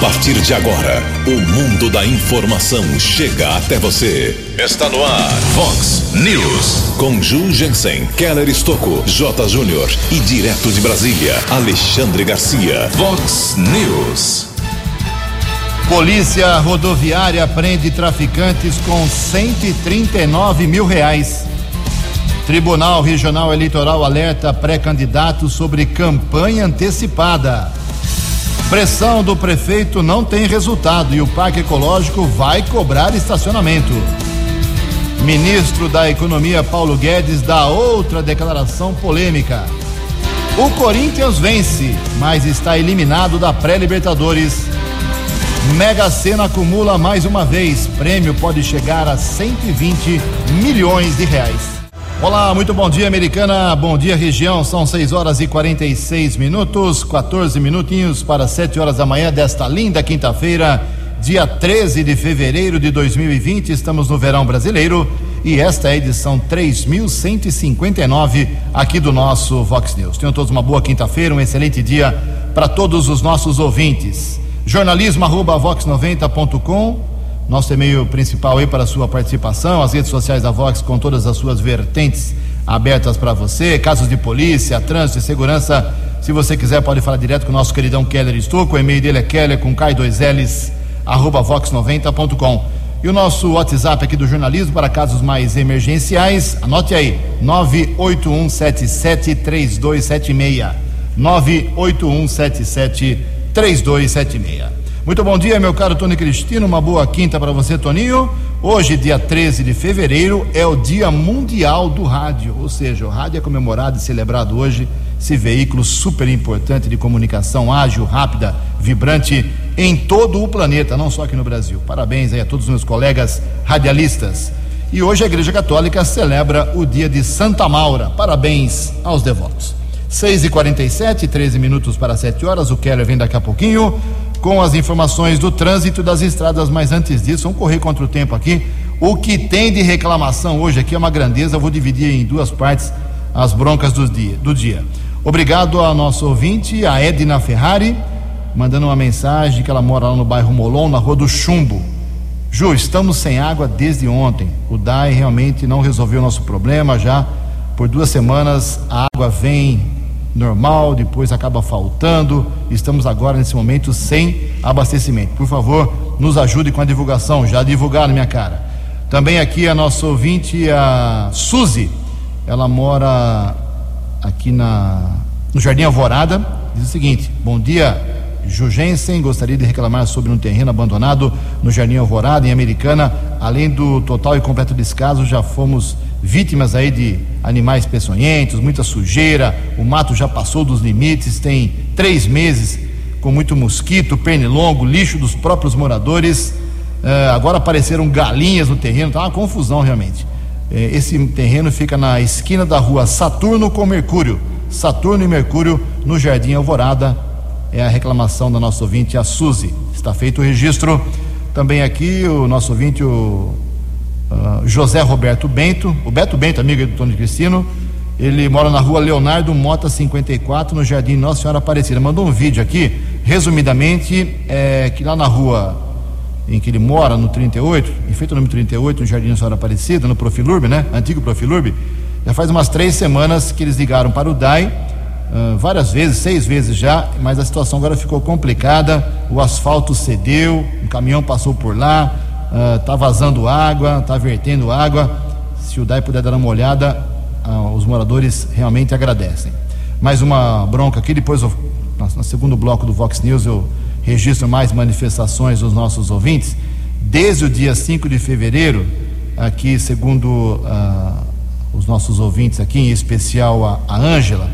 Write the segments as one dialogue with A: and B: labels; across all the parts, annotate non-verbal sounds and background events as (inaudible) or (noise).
A: partir de agora, o mundo da informação chega até você. Está no ar, Fox News. Com Ju Jensen, Keller Estocco, J. Júnior e direto de Brasília, Alexandre Garcia. Fox News.
B: Polícia rodoviária prende traficantes com 139 mil reais. Tribunal Regional Eleitoral alerta pré-candidatos sobre campanha antecipada. Pressão do prefeito não tem resultado e o Parque Ecológico vai cobrar estacionamento. Ministro da Economia Paulo Guedes dá outra declaração polêmica. O Corinthians vence, mas está eliminado da pré-Libertadores. Mega Sena acumula mais uma vez. Prêmio pode chegar a 120 milhões de reais. Olá, muito bom dia, americana. Bom dia, região. São 6 horas e 46 minutos, 14 minutinhos para 7 horas da manhã desta linda quinta-feira, dia 13 de fevereiro de 2020. Estamos no verão brasileiro e esta é a edição 3159 aqui do nosso Vox News. Tenham todos uma boa quinta-feira, um excelente dia para todos os nossos ouvintes. Jornalismo arroba vox90.com nosso e-mail principal aí para a sua participação, as redes sociais da Vox com todas as suas vertentes abertas para você, casos de polícia, trânsito segurança. Se você quiser, pode falar direto com o nosso queridão Keller Estouco. O e-mail dele é keller com K2Ls, arroba vox90.com. E o nosso WhatsApp aqui do jornalismo para casos mais emergenciais, anote aí, 981773276. 981773276. Muito bom dia, meu caro Tony Cristino. Uma boa quinta para você, Toninho. Hoje, dia 13 de fevereiro, é o Dia Mundial do Rádio, ou seja, o rádio é comemorado e celebrado hoje, esse veículo super importante de comunicação ágil, rápida, vibrante em todo o planeta, não só aqui no Brasil. Parabéns aí a todos os meus colegas radialistas. E hoje a Igreja Católica celebra o dia de Santa Maura. Parabéns aos devotos. 6 e 47 13 minutos para 7 horas. O Keller vem daqui a pouquinho com as informações do trânsito das estradas, mas antes disso, vamos correr contra o tempo aqui. O que tem de reclamação hoje aqui é uma grandeza, eu vou dividir em duas partes as broncas do dia. Do dia. Obrigado ao nosso ouvinte, a Edna Ferrari, mandando uma mensagem que ela mora lá no bairro Molon, na rua do Chumbo. Ju, estamos sem água desde ontem. O DAI realmente não resolveu o nosso problema já. Por duas semanas a água vem normal, depois acaba faltando. Estamos agora nesse momento sem abastecimento. Por favor, nos ajude com a divulgação. Já divulgaram, minha cara. Também aqui a nossa ouvinte, a Suzy. Ela mora aqui na, no Jardim Alvorada. Diz o seguinte: Bom dia, Jugensen. Gostaria de reclamar sobre um terreno abandonado no Jardim Alvorada, em Americana. Além do total e completo descaso, já fomos vítimas aí de animais peçonhentos, muita sujeira, o mato já passou dos limites, tem três meses com muito mosquito, pernilongo, lixo dos próprios moradores. Uh, agora apareceram galinhas no terreno, tá uma confusão realmente. Uh, esse terreno fica na esquina da rua Saturno com Mercúrio. Saturno e Mercúrio no Jardim Alvorada. É a reclamação da nossa ouvinte, a Suzy. Está feito o registro. Também aqui o nosso ouvinte, o ah, José Roberto Bento, o Beto Bento, amigo do Tony Cristino, ele mora na rua Leonardo Mota 54, no Jardim Nossa Senhora Aparecida. Mandou um vídeo aqui, resumidamente, é, que lá na rua em que ele mora, no 38, em feito o número 38, no Jardim Nossa Senhora Aparecida, no Profilurb, né? Antigo Profilurb, já faz umas três semanas que eles ligaram para o DAI, uh, várias vezes, seis vezes já, mas a situação agora ficou complicada, o asfalto cedeu, um caminhão passou por lá, está ah, vazando água, está vertendo água. Se o DAI puder dar uma olhada, uh, os moradores realmente agradecem. Mais uma bronca aqui, depois eu, no segundo bloco do Vox News eu registro mais manifestações dos nossos ouvintes. Desde o dia 5 de fevereiro, aqui segundo uh, os nossos ouvintes aqui, em especial a Ângela,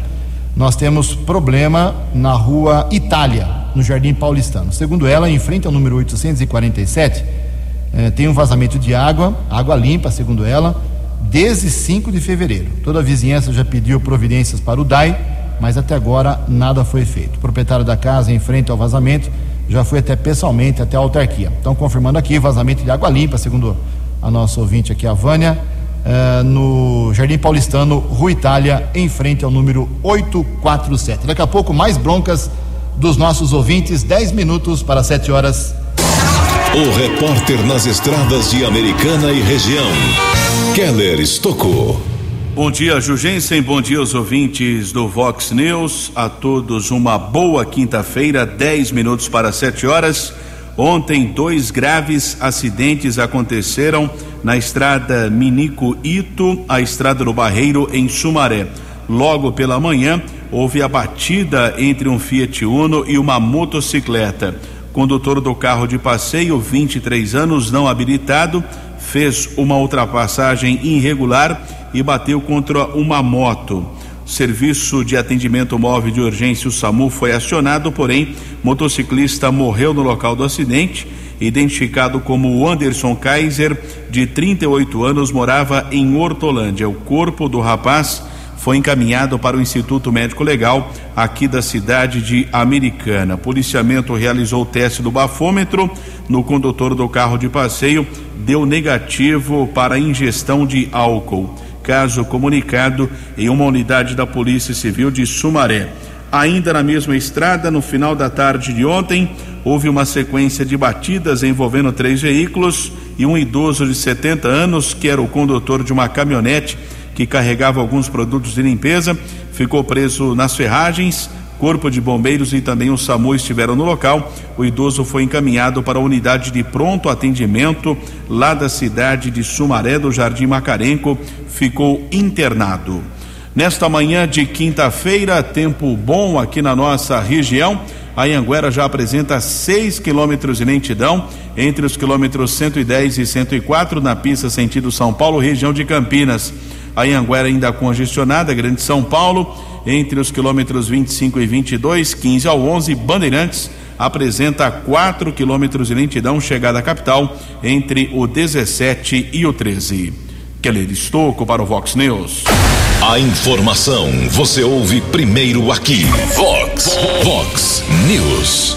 B: nós temos problema na rua Itália, no Jardim Paulistano. Segundo ela, em frente ao número 847, é, tem um vazamento de água, água limpa, segundo ela, desde 5 de fevereiro. Toda a vizinhança já pediu providências para o DAI, mas até agora nada foi feito. O proprietário da casa, em frente ao vazamento, já foi até pessoalmente até a autarquia. Então, confirmando aqui, vazamento de água limpa, segundo a nossa ouvinte aqui, a Vânia, é, no Jardim Paulistano, Rua Itália, em frente ao número 847. Daqui a pouco, mais broncas dos nossos ouvintes. 10 minutos para 7 horas.
A: O repórter nas estradas de Americana e região, Keller Estocou.
C: Bom dia, Jugensen. Bom dia aos ouvintes do Vox News. A todos uma boa quinta-feira, 10 minutos para 7 horas. Ontem, dois graves acidentes aconteceram na estrada Minico Ito, a estrada do Barreiro, em Sumaré. Logo pela manhã, houve a batida entre um Fiat Uno e uma motocicleta. Condutor do carro de passeio, 23 anos, não habilitado, fez uma ultrapassagem irregular e bateu contra uma moto. Serviço de atendimento móvel de urgência, o SAMU, foi acionado, porém, motociclista morreu no local do acidente. Identificado como Anderson Kaiser, de 38 anos, morava em Hortolândia. O corpo do rapaz foi encaminhado para o Instituto Médico Legal aqui da cidade de Americana. Policiamento realizou o teste do bafômetro no condutor do carro de passeio, deu negativo para ingestão de álcool. Caso comunicado em uma unidade da Polícia Civil de Sumaré. Ainda na mesma estrada, no final da tarde de ontem, houve uma sequência de batidas envolvendo três veículos e um idoso de 70 anos, que era o condutor de uma caminhonete que carregava alguns produtos de limpeza, ficou preso nas ferragens. Corpo de bombeiros e também o SAMU estiveram no local. O idoso foi encaminhado para a unidade de pronto atendimento lá da cidade de Sumaré do Jardim Macarenco. Ficou internado. Nesta manhã de quinta-feira, tempo bom aqui na nossa região. A Anguera já apresenta 6 quilômetros de lentidão entre os quilômetros 110 e 104 na pista sentido São Paulo, região de Campinas. A Anguera ainda congestionada, Grande São Paulo, entre os quilômetros 25 e 22, 15 ao 11, Bandeirantes apresenta 4 quilômetros de lentidão chegada à capital entre o 17 e o 13. Keller Estocco para o Vox News.
A: A informação você ouve primeiro aqui. Vox, Vox News.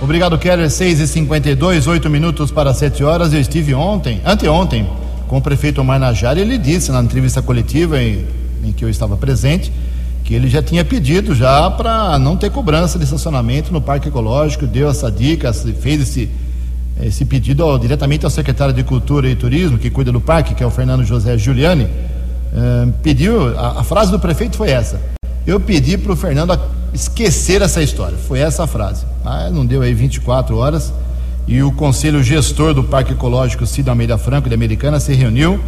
B: Obrigado, Keller. 6 e 52 8 minutos para 7 horas. Eu estive ontem, anteontem, com o prefeito Omar Najari, ele disse na entrevista coletiva em, em que eu estava presente que ele já tinha pedido já para não ter cobrança de estacionamento no Parque Ecológico, deu essa dica, fez esse, esse pedido ao, diretamente ao secretário de Cultura e Turismo, que cuida do parque, que é o Fernando José Giuliani, uh, pediu, a, a, frase do prefeito foi essa, eu pedi para o Fernando esquecer essa história, foi essa a frase. Ah, não deu aí 24 horas, e o conselho gestor do Parque Ecológico Cida Almeida Franco de Americana se reuniu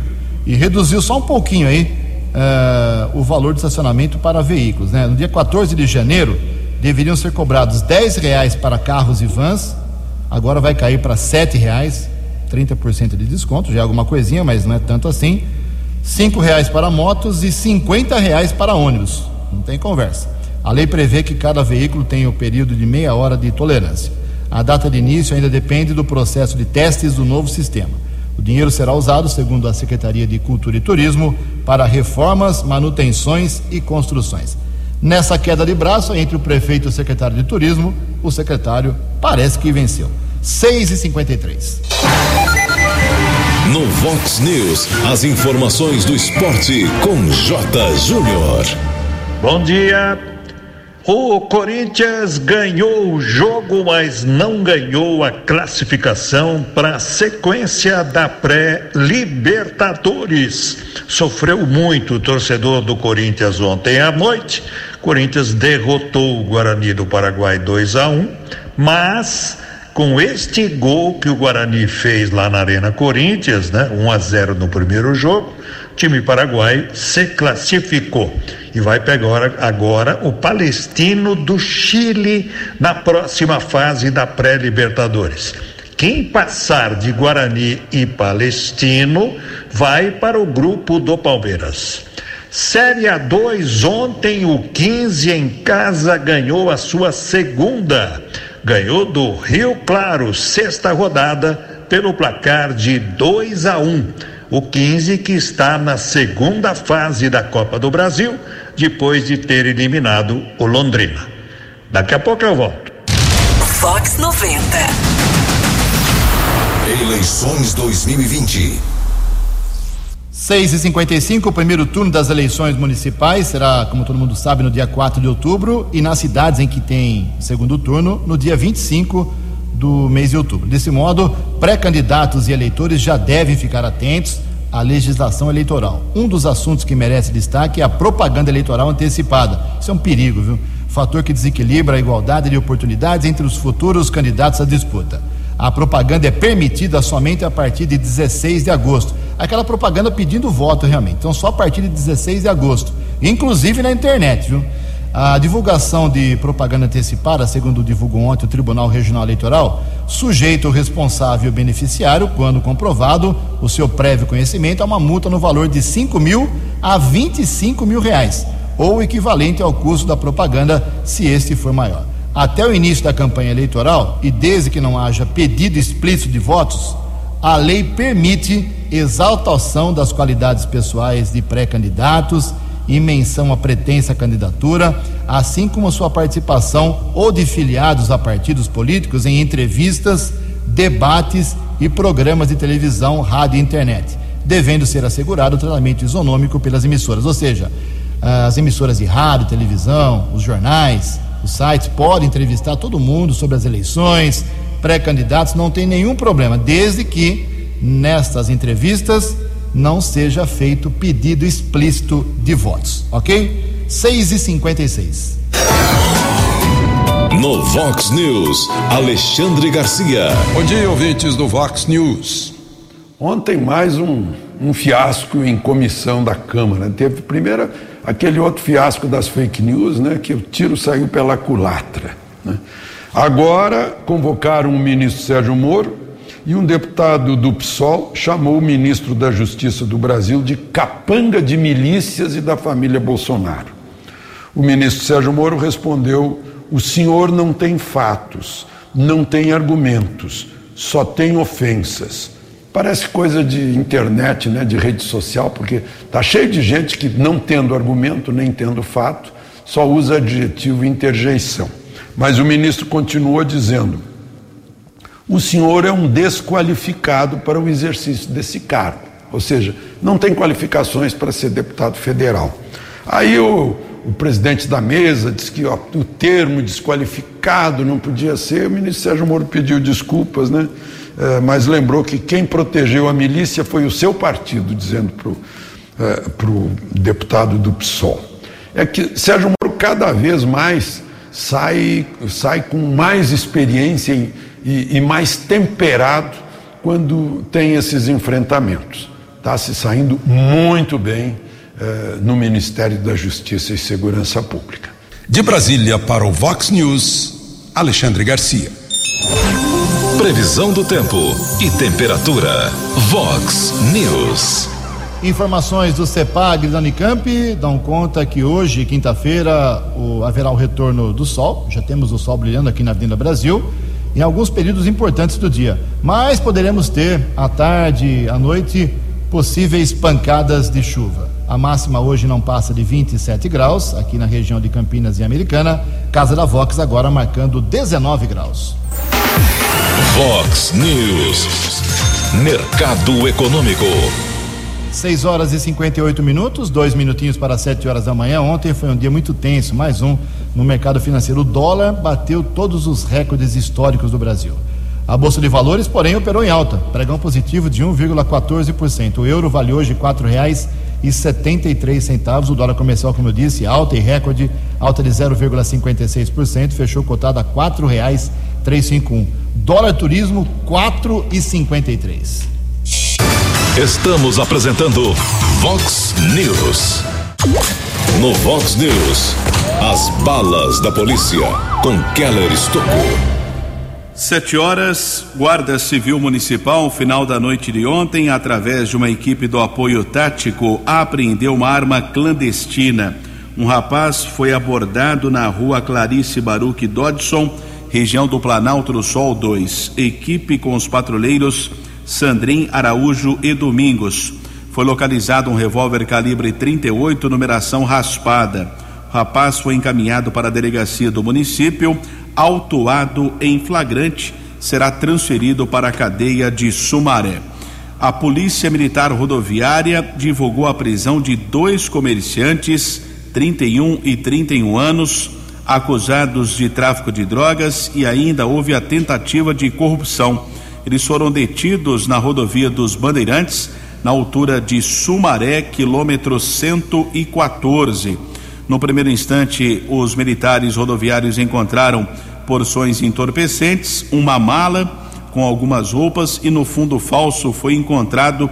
B: e reduziu só um pouquinho aí uh, o valor de estacionamento para veículos. Né? No dia 14 de janeiro deveriam ser cobrados 10 reais para carros e vans, agora vai cair para sete reais, 30% de desconto, já é alguma coisinha, mas não é tanto assim. Cinco reais para motos e 50 reais para ônibus. Não tem conversa. A lei prevê que cada veículo tenha o período de meia hora de tolerância. A data de início ainda depende do processo de testes do novo sistema. O dinheiro será usado, segundo a Secretaria de Cultura e Turismo, para reformas, manutenções e construções. Nessa queda de braço entre o prefeito e o secretário de Turismo, o secretário parece que venceu. 6 e 53
A: No Vox News, as informações do esporte com J. Júnior.
D: Bom dia. O Corinthians ganhou o jogo, mas não ganhou a classificação para a sequência da pré-Libertadores. Sofreu muito o torcedor do Corinthians ontem à noite. Corinthians derrotou o Guarani do Paraguai 2 a 1, mas com este gol que o Guarani fez lá na Arena Corinthians, né? 1 a 0 no primeiro jogo, time paraguaio se classificou e vai pegar agora o Palestino do Chile na próxima fase da pré-Libertadores. Quem passar de Guarani e Palestino vai para o grupo do Palmeiras. Série A2, ontem o 15 em casa ganhou a sua segunda. Ganhou do Rio Claro, sexta rodada, pelo placar de 2 a 1. O 15 que está na segunda fase da Copa do Brasil depois de ter eliminado o Londrina. Daqui a pouco eu volto.
E: Fox 90.
A: Eleições 2020.
B: 6 e 55 o primeiro turno das eleições municipais será, como todo mundo sabe, no dia 4 de outubro e nas cidades em que tem segundo turno, no dia 25 do mês de outubro. Desse modo, pré-candidatos e eleitores já devem ficar atentos à legislação eleitoral. Um dos assuntos que merece destaque é a propaganda eleitoral antecipada. Isso é um perigo, viu? Fator que desequilibra a igualdade de oportunidades entre os futuros candidatos à disputa. A propaganda é permitida somente a partir de 16 de agosto. Aquela propaganda pedindo voto realmente. Então, só a partir de 16 de agosto. Inclusive na internet, viu? A divulgação de propaganda antecipada, segundo divulgou ontem o Tribunal Regional Eleitoral, sujeita o responsável beneficiário, quando comprovado o seu prévio conhecimento, a uma multa no valor de 5 mil a 25 mil reais, ou equivalente ao custo da propaganda, se este for maior. Até o início da campanha eleitoral e desde que não haja pedido explícito de votos, a lei permite exaltação das qualidades pessoais de pré-candidatos e menção à pretensa candidatura, assim como sua participação ou de filiados a partidos políticos em entrevistas, debates e programas de televisão, rádio e internet, devendo ser assegurado o tratamento isonômico pelas emissoras, ou seja, as emissoras de rádio, televisão, os jornais, os sites podem entrevistar todo mundo sobre as eleições, pré-candidatos, não tem nenhum problema, desde que nestas entrevistas não seja feito pedido explícito de votos, ok? 6 e 56
A: No Vox News, Alexandre Garcia.
F: Bom dia, ouvintes do Vox News. Ontem mais um, um fiasco em comissão da Câmara. Teve primeira aquele outro fiasco das fake news, né, que o tiro saiu pela culatra. Né. Agora convocaram o ministro Sérgio Moro e um deputado do PSOL chamou o ministro da Justiça do Brasil de capanga de milícias e da família Bolsonaro. O ministro Sérgio Moro respondeu: o senhor não tem fatos, não tem argumentos, só tem ofensas. Parece coisa de internet, né, de rede social, porque está cheio de gente que, não tendo argumento nem tendo fato, só usa adjetivo interjeição. Mas o ministro continua dizendo: o senhor é um desqualificado para o exercício desse cargo, ou seja, não tem qualificações para ser deputado federal. Aí o, o presidente da mesa disse que ó, o termo desqualificado não podia ser, o ministro Sérgio Moro pediu desculpas, né? É, mas lembrou que quem protegeu a milícia foi o seu partido, dizendo para o é, deputado do PSOL. É que Sérgio Moro cada vez mais sai, sai com mais experiência e, e, e mais temperado quando tem esses enfrentamentos. Está se saindo muito bem é, no Ministério da Justiça e Segurança Pública.
A: De Brasília para o Vox News, Alexandre Garcia. Previsão do tempo e temperatura. Vox News.
B: Informações do CEPAG da Unicamp dão conta que hoje, quinta-feira, haverá o retorno do sol. Já temos o sol brilhando aqui na Avenida Brasil em alguns períodos importantes do dia. Mas poderemos ter à tarde, à noite, possíveis pancadas de chuva. A máxima hoje não passa de 27 graus, aqui na região de Campinas e Americana. Casa da Vox agora marcando 19 graus.
A: Vox News. Mercado Econômico.
B: 6 horas e 58 minutos, dois minutinhos para 7 horas da manhã. Ontem foi um dia muito tenso, mais um no mercado financeiro. O dólar bateu todos os recordes históricos do Brasil. A Bolsa de Valores, porém, operou em alta, pregão positivo de 1,14%. O euro vale hoje R$ 4,73 centavos. O dólar comercial, como eu disse, alta e recorde, alta de 0,56%, fechou cotado a R$ 4,351. Dólar turismo 4,53.
A: Estamos apresentando Vox News. No Vox News, as balas da polícia com Keller Estocou.
C: Sete horas, Guarda Civil Municipal, final da noite de ontem, através de uma equipe do apoio tático, apreendeu uma arma clandestina. Um rapaz foi abordado na rua Clarice Baruque Dodson região do Planalto do Sol 2. Equipe com os patrulheiros Sandrin Araújo e Domingos. Foi localizado um revólver calibre 38, numeração raspada. O rapaz foi encaminhado para a delegacia do município, autuado em flagrante, será transferido para a cadeia de Sumaré. A Polícia Militar Rodoviária divulgou a prisão de dois comerciantes, 31 e 31 anos, acusados de tráfico de drogas e ainda houve a tentativa de corrupção. Eles foram detidos na rodovia dos Bandeirantes, na altura de Sumaré, quilômetro 114. No primeiro instante, os militares rodoviários encontraram porções entorpecentes, uma mala com algumas roupas e no fundo falso foi encontrado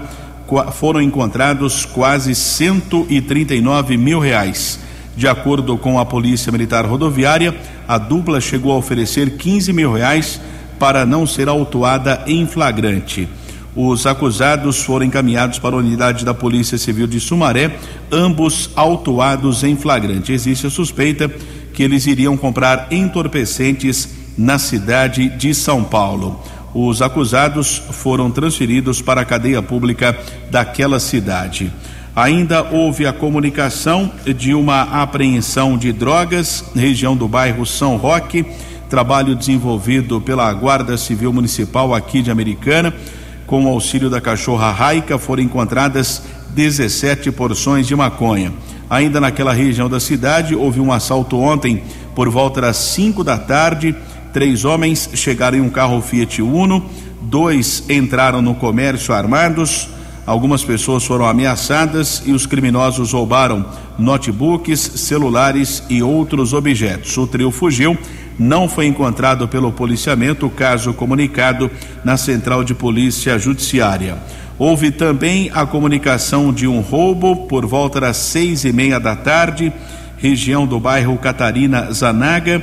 C: foram encontrados quase 139 mil reais. De acordo com a Polícia Militar Rodoviária, a dupla chegou a oferecer 15 mil reais para não ser autuada em flagrante. Os acusados foram encaminhados para a unidade da Polícia Civil de Sumaré, ambos autuados em flagrante. Existe a suspeita que eles iriam comprar entorpecentes na cidade de São Paulo. Os acusados foram transferidos para a cadeia pública daquela cidade. Ainda houve a comunicação de uma apreensão de drogas, região do bairro São Roque, trabalho desenvolvido pela Guarda Civil Municipal aqui de Americana. Com o auxílio da cachorra Raica, foram encontradas 17 porções de maconha. Ainda naquela região da cidade, houve um assalto ontem por volta das 5 da tarde. Três homens chegaram em um carro Fiat Uno, dois entraram no comércio armados Algumas pessoas foram ameaçadas e os criminosos roubaram notebooks, celulares e outros objetos. O trio fugiu, não foi encontrado pelo policiamento, caso comunicado na Central de Polícia Judiciária. Houve também a comunicação de um roubo por volta das seis e meia da tarde, região do bairro Catarina Zanaga.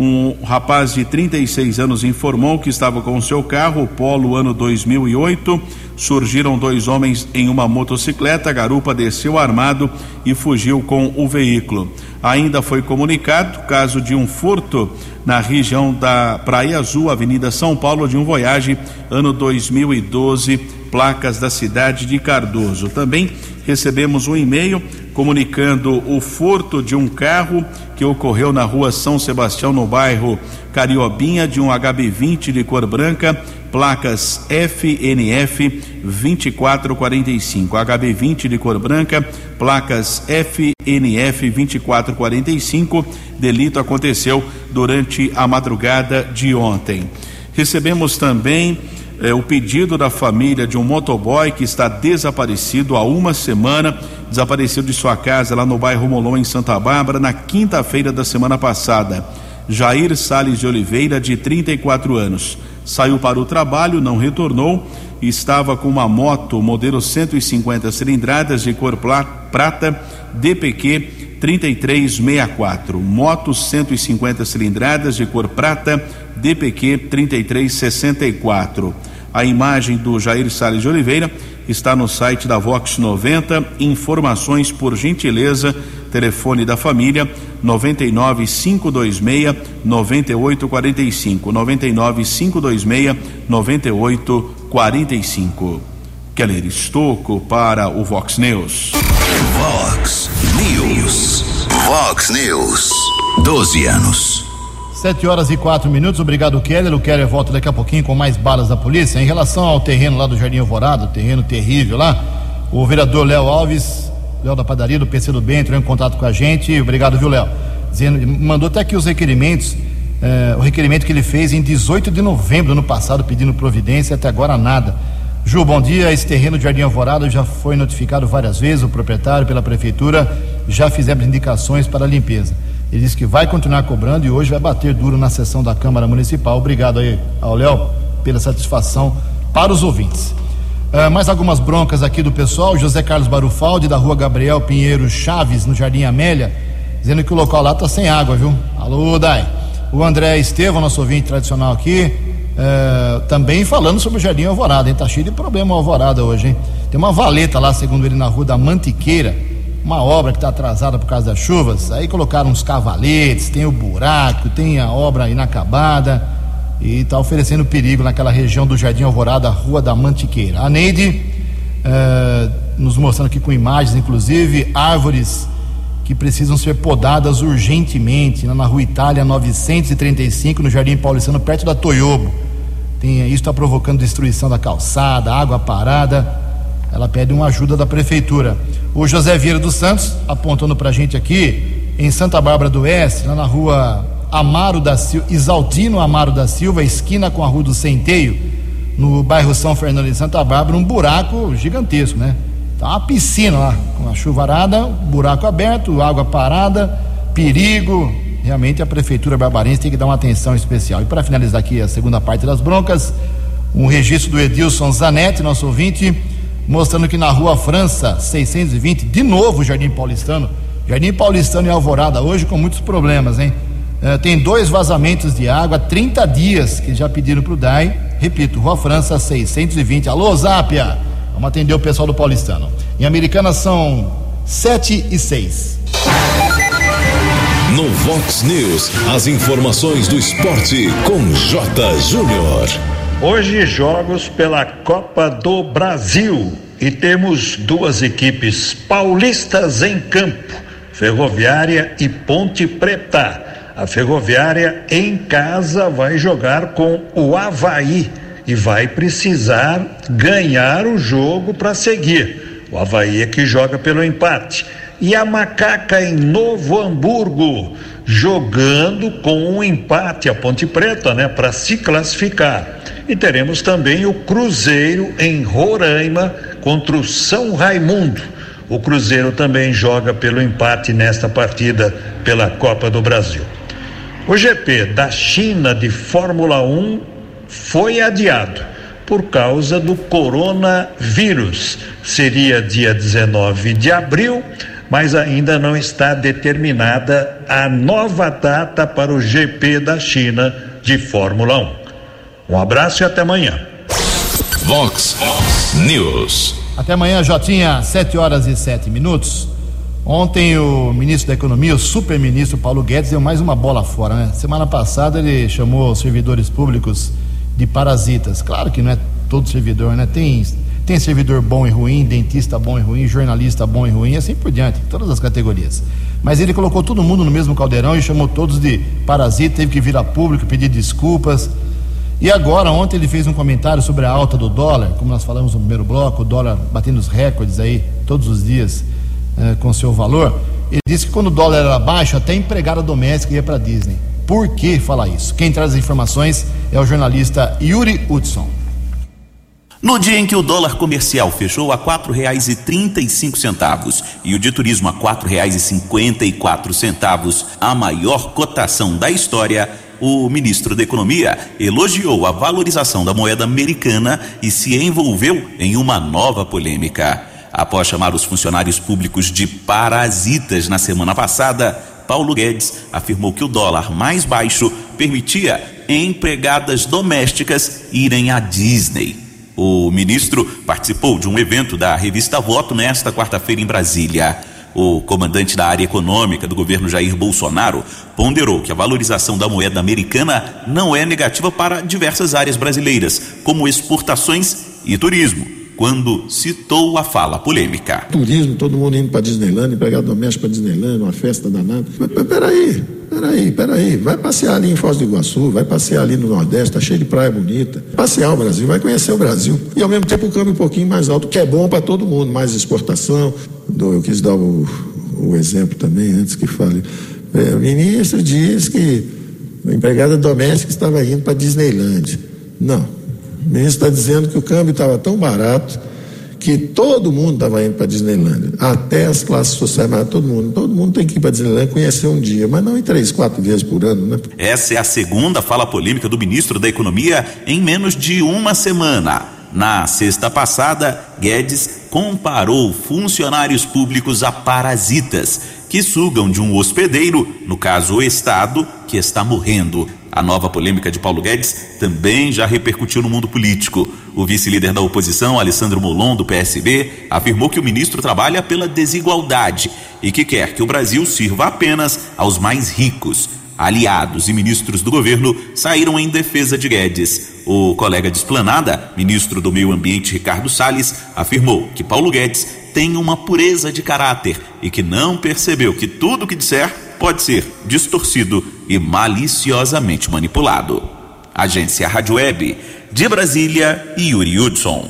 C: Um rapaz de 36 anos informou que estava com seu carro, Polo ano 2008 surgiram dois homens em uma motocicleta, a garupa desceu armado e fugiu com o veículo. Ainda foi comunicado caso de um furto na região da Praia Azul, Avenida São Paulo, de um Voyage, ano 2012, placas da cidade de Cardoso. Também recebemos um e-mail comunicando o furto de um carro que ocorreu na rua São Sebastião, no bairro Cariobinha, de um HB20 de cor branca placas FNF 2445, HB20 de cor branca, placas FNF 2445. Delito aconteceu durante a madrugada de ontem. Recebemos também eh, o pedido da família de um motoboy que está desaparecido há uma semana, desaparecido de sua casa lá no bairro Molon, em Santa Bárbara, na quinta-feira da semana passada. Jair Sales de Oliveira, de 34 anos. Saiu para o trabalho, não retornou. Estava com uma moto modelo 150 cilindradas de cor prata DPQ 3364. Moto 150 cilindradas de cor prata DPQ 3364. A imagem do Jair Salles de Oliveira está no site da Vox 90. Informações por gentileza, telefone da família 99 526 9845 99 526 9845 Keller Estocco para o Vox News.
A: Vox News. Vox News. 12 anos.
B: Sete horas e quatro minutos, obrigado Keller. O Keller volta daqui a pouquinho com mais balas da polícia. Em relação ao terreno lá do Jardim Alvorada, terreno terrível lá, o vereador Léo Alves Léo da padaria do PC do Bem entrou em contato com a gente. Obrigado, viu, Léo? Dizendo, mandou até aqui os requerimentos, eh, o requerimento que ele fez em 18 de novembro do ano passado, pedindo providência, até agora nada. Ju, bom dia. Esse terreno de Jardim Alvorada já foi notificado várias vezes, o proprietário, pela prefeitura, já fizemos indicações para a limpeza. Ele disse que vai continuar cobrando e hoje vai bater duro na sessão da Câmara Municipal. Obrigado aí ao Léo pela satisfação para os ouvintes. Uh, mais algumas broncas aqui do pessoal. José Carlos Barufaldi, da rua Gabriel Pinheiro Chaves, no Jardim Amélia, dizendo que o local lá está sem água, viu? Alô, Dai. O André Estevam, nosso ouvinte tradicional aqui, uh, também falando sobre o Jardim Alvorada, hein? Tá cheio de problema Alvorada hoje, hein? Tem uma valeta lá, segundo ele, na rua da Mantiqueira, uma obra que está atrasada por causa das chuvas. Aí colocaram uns cavaletes, tem o buraco, tem a obra inacabada e está oferecendo perigo naquela região do Jardim Alvorada, Rua da Mantiqueira. A Neide eh, nos mostrando aqui com imagens, inclusive, árvores que precisam ser podadas urgentemente, na Rua Itália 935, no Jardim Paulistano, perto da Toyobo. Tem, isso está provocando destruição da calçada, água parada. Ela pede uma ajuda da prefeitura. O José Vieira dos Santos apontando para a gente aqui, em Santa Bárbara do Oeste, lá na rua Amaro da Silva, Isaltino Amaro da Silva, esquina com a rua do Centeio, no bairro São Fernando de Santa Bárbara, um buraco gigantesco, né? Tá uma piscina lá, com a chuvarada, buraco aberto, água parada, perigo. Realmente a prefeitura barbarense tem que dar uma atenção especial. E para finalizar aqui a segunda parte das broncas, um registro do Edilson Zanetti, nosso ouvinte, mostrando que na rua França 620, de novo Jardim Paulistano, Jardim Paulistano e Alvorada hoje com muitos problemas, hein? É, tem dois vazamentos de água, 30 dias que já pediram para o DAI. Repito, Rua França 620. Alô, Zápia! Vamos atender o pessoal do Paulistano. Em Americana são 7 e 6.
A: No Vox News, as informações do esporte com J. Júnior.
D: Hoje, jogos pela Copa do Brasil. E temos duas equipes paulistas em campo: Ferroviária e Ponte Preta. A Ferroviária em casa vai jogar com o Havaí e vai precisar ganhar o jogo para seguir. O Havaí é que joga pelo empate. E a Macaca em Novo Hamburgo, jogando com um empate a Ponte Preta, né, para se classificar. E teremos também o Cruzeiro em Roraima contra o São Raimundo. O Cruzeiro também joga pelo empate nesta partida pela Copa do Brasil. O GP da China de Fórmula 1 foi adiado por causa do coronavírus. Seria dia 19 de abril, mas ainda não está determinada a nova data para o GP da China de Fórmula 1. Um abraço e até amanhã.
A: Vox News.
B: Até amanhã, Jotinha, 7 horas e 7 minutos. Ontem o ministro da Economia, o super-ministro Paulo Guedes, deu mais uma bola fora, né? Semana passada ele chamou os servidores públicos de parasitas. Claro que não é todo servidor, né? Tem, tem servidor bom e ruim, dentista bom e ruim, jornalista bom e ruim, assim por diante, todas as categorias. Mas ele colocou todo mundo no mesmo caldeirão e chamou todos de parasita, teve que vir a público pedir desculpas. E agora, ontem ele fez um comentário sobre a alta do dólar, como nós falamos no primeiro bloco, o dólar batendo os recordes aí todos os dias eh, com seu valor. Ele disse que quando o dólar era baixo, até empregada doméstica ia para Disney. Por que falar isso? Quem traz as informações é o jornalista Yuri Hudson.
G: No dia em que o dólar comercial fechou a R$ 4,35 e o de turismo a R$ 4,54, a maior cotação da história, o ministro da Economia elogiou a valorização da moeda americana e se envolveu em uma nova polêmica. Após chamar os funcionários públicos de parasitas na semana passada, Paulo Guedes afirmou que o dólar mais baixo permitia empregadas domésticas irem à Disney. O ministro participou de um evento da revista Voto nesta quarta-feira em Brasília. O comandante da área econômica do governo Jair Bolsonaro ponderou que a valorização da moeda americana não é negativa para diversas áreas brasileiras, como exportações e turismo quando citou a fala polêmica.
H: Turismo, todo mundo indo para Disneyland, empregado doméstico para Disneyland, uma festa danada. Mas, mas peraí, peraí, peraí. Vai passear ali em Foz do Iguaçu, vai passear ali no Nordeste, tá cheio de praia bonita. Passear o Brasil, vai conhecer o Brasil. E ao mesmo tempo o câmbio um pouquinho mais alto, que é bom para todo mundo, mais exportação. Eu quis dar o, o exemplo também, antes que fale. É, o ministro diz que a empregada doméstica estava indo para Disneyland. Não, o ministro está dizendo que o câmbio estava tão barato que todo mundo estava indo para Disneyland, até as classes sociais, mas todo mundo. Todo mundo tem que ir para Disneyland conhecer um dia, mas não em três, quatro vezes por ano, né?
G: Essa é a segunda fala polêmica do ministro da Economia em menos de uma semana. Na sexta passada, Guedes comparou funcionários públicos a parasitas que sugam de um hospedeiro, no caso o Estado, que está morrendo. A nova polêmica de Paulo Guedes também já repercutiu no mundo político. O vice-líder da oposição, Alessandro Molon, do PSB, afirmou que o ministro trabalha pela desigualdade e que quer que o Brasil sirva apenas aos mais ricos. Aliados e ministros do governo saíram em defesa de Guedes. O colega de Esplanada, ministro do Meio Ambiente Ricardo Salles, afirmou que Paulo Guedes tem uma pureza de caráter e que não percebeu que tudo o que disser pode ser distorcido e maliciosamente manipulado. Agência Rádio Web De Brasília, Yuri Hudson.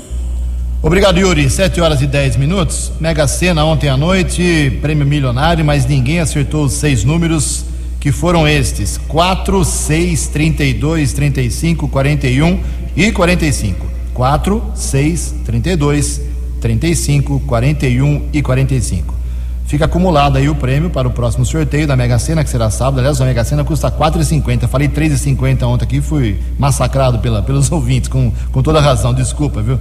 B: Obrigado, Yuri. 7 horas e 10 minutos. Mega Sena ontem à noite, prêmio milionário, mas ninguém acertou os seis números que foram estes: 4, 6, 32, 35, 41 e 45. 4, 6, 32, 35, 41 e 45. Fica acumulado aí o prêmio para o próximo sorteio da Mega Sena, que será sábado. Aliás, a Mega Sena custa 4,50. Falei 3,50 ontem aqui, fui massacrado pela, pelos (laughs) ouvintes, com, com toda razão. Desculpa, viu?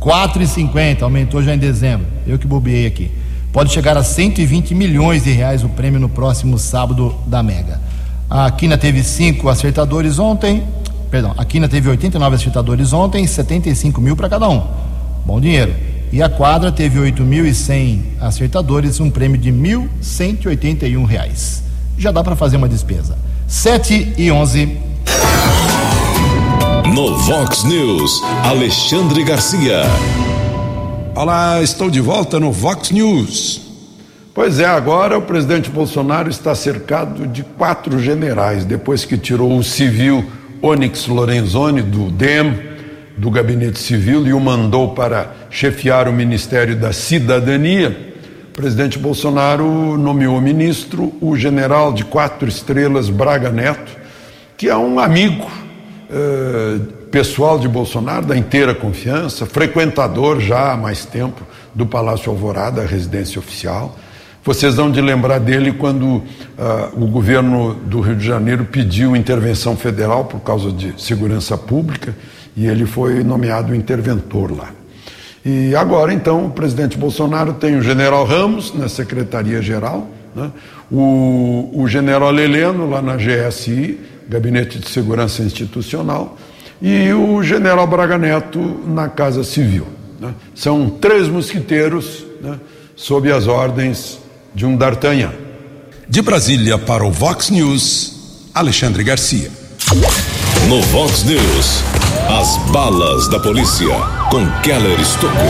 B: 4,50, aumentou já em dezembro. Eu que bobeei aqui. Pode chegar a 120 milhões de reais o prêmio no próximo sábado da Mega. A Quina teve cinco acertadores ontem. Perdão, a Quina teve 89 acertadores ontem, 75 mil para cada um. Bom dinheiro. E a quadra teve 8.100 acertadores, um prêmio de 1.181 reais. Já dá para fazer uma despesa. 7 e 11.
A: No Vox News, Alexandre Garcia.
F: Olá, estou de volta no Vox News. Pois é, agora o presidente Bolsonaro está cercado de quatro generais, depois que tirou o civil Onyx Lorenzoni do DEM, do gabinete civil, e o mandou para chefiar o Ministério da Cidadania. O presidente Bolsonaro nomeou ministro o general de quatro estrelas Braga Neto, que é um amigo eh, pessoal de Bolsonaro, da inteira confiança, frequentador já há mais tempo do Palácio Alvorada, a residência oficial. Vocês vão de lembrar dele quando uh, o governo do Rio de Janeiro pediu intervenção federal por causa de segurança pública e ele foi nomeado interventor lá. E agora, então, o presidente Bolsonaro tem o general Ramos na secretaria-geral, né? o, o general Heleno lá na GSI, Gabinete de Segurança Institucional, e o general Braga Neto na Casa Civil. Né? São três mosquiteiros né? sob as ordens de um D'Artagnan.
A: De Brasília para o Vox News, Alexandre Garcia. No Vox News, as balas da polícia com Keller Estocou.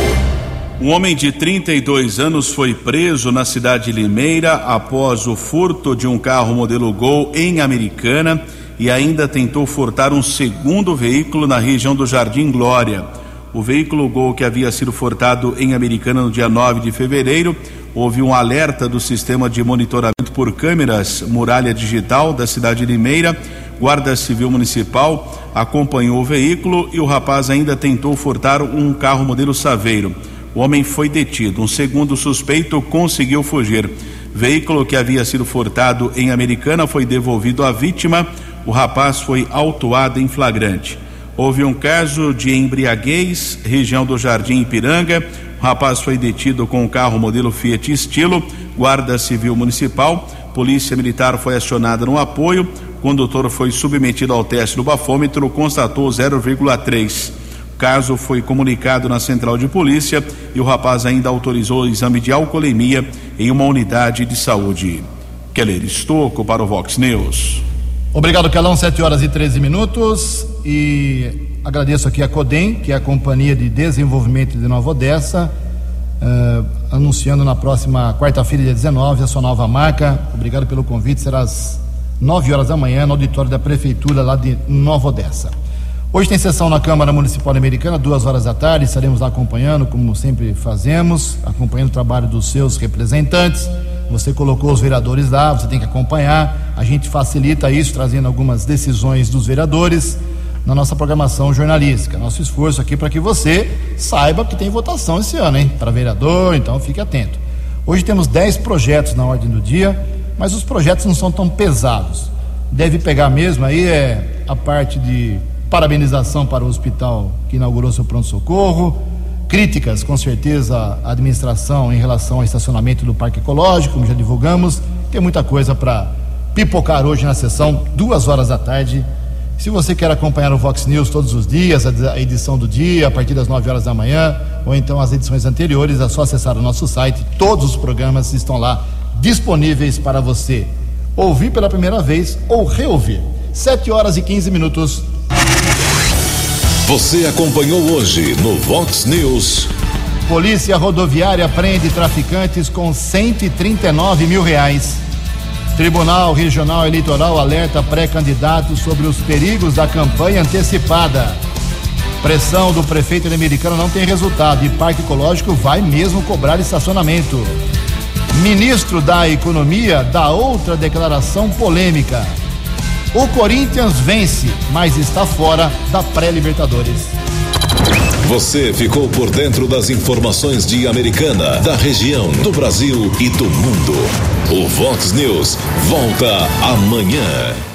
C: Um homem de 32 anos foi preso na cidade de Limeira após o furto de um carro modelo Gol em Americana e ainda tentou furtar um segundo veículo na região do Jardim Glória. O veículo Gol que havia sido furtado em Americana no dia 9 de fevereiro, houve um alerta do sistema de monitoramento por câmeras Muralha Digital da cidade de Limeira. Guarda Civil Municipal acompanhou o veículo e o rapaz ainda tentou furtar um carro modelo Saveiro. O homem foi detido. Um segundo suspeito conseguiu fugir. Veículo que havia sido furtado em Americana foi devolvido à vítima. O rapaz foi autuado em flagrante. Houve um caso de embriaguez, região do Jardim Ipiranga. O rapaz foi detido com um carro modelo Fiat Estilo. Guarda Civil Municipal, Polícia Militar foi acionada no apoio. Condutor foi submetido ao teste do bafômetro, constatou 0,3. O caso foi comunicado na central de polícia e o rapaz ainda autorizou o exame de alcoolemia em uma unidade de saúde. Keller Estocco para o Vox News.
B: Obrigado, Calão. 7 horas e 13 minutos. E agradeço aqui a CODEM, que é a Companhia de Desenvolvimento de Nova Odessa, uh, anunciando na próxima quarta-feira, dia 19, a sua nova marca. Obrigado pelo convite. Será 9 horas da manhã no auditório da Prefeitura lá de Nova Odessa. Hoje tem sessão na Câmara Municipal Americana, duas horas da tarde. Estaremos lá acompanhando, como sempre fazemos, acompanhando o trabalho dos seus representantes. Você colocou os vereadores lá, você tem que acompanhar. A gente facilita isso, trazendo algumas decisões dos vereadores na nossa programação jornalística. Nosso esforço aqui para que você saiba que tem votação esse ano, hein? Para vereador, então fique atento. Hoje temos 10 projetos na ordem do dia, mas os projetos não são tão pesados. Deve pegar mesmo aí é a parte de parabenização para o hospital que inaugurou seu pronto-socorro, críticas, com certeza, à administração em relação ao estacionamento do Parque Ecológico, como já divulgamos. Tem muita coisa para pipocar hoje na sessão, duas horas da tarde. Se você quer acompanhar o Vox News todos os dias, a edição do dia, a partir das 9 horas da manhã, ou então as edições anteriores, é só acessar o nosso site. Todos os programas estão lá disponíveis para você ouvir pela primeira vez ou reouvir. 7 horas e 15 minutos.
A: Você acompanhou hoje no Vox News.
B: Polícia Rodoviária prende traficantes com 139 mil reais. Tribunal Regional Eleitoral alerta pré-candidatos sobre os perigos da campanha antecipada. Pressão do prefeito de Americana não tem resultado e Parque Ecológico vai mesmo cobrar estacionamento. Ministro da Economia dá outra declaração polêmica. O Corinthians vence, mas está fora da pré-Libertadores.
A: Você ficou por dentro das informações de Americana, da região, do Brasil e do mundo. O Vox News volta amanhã.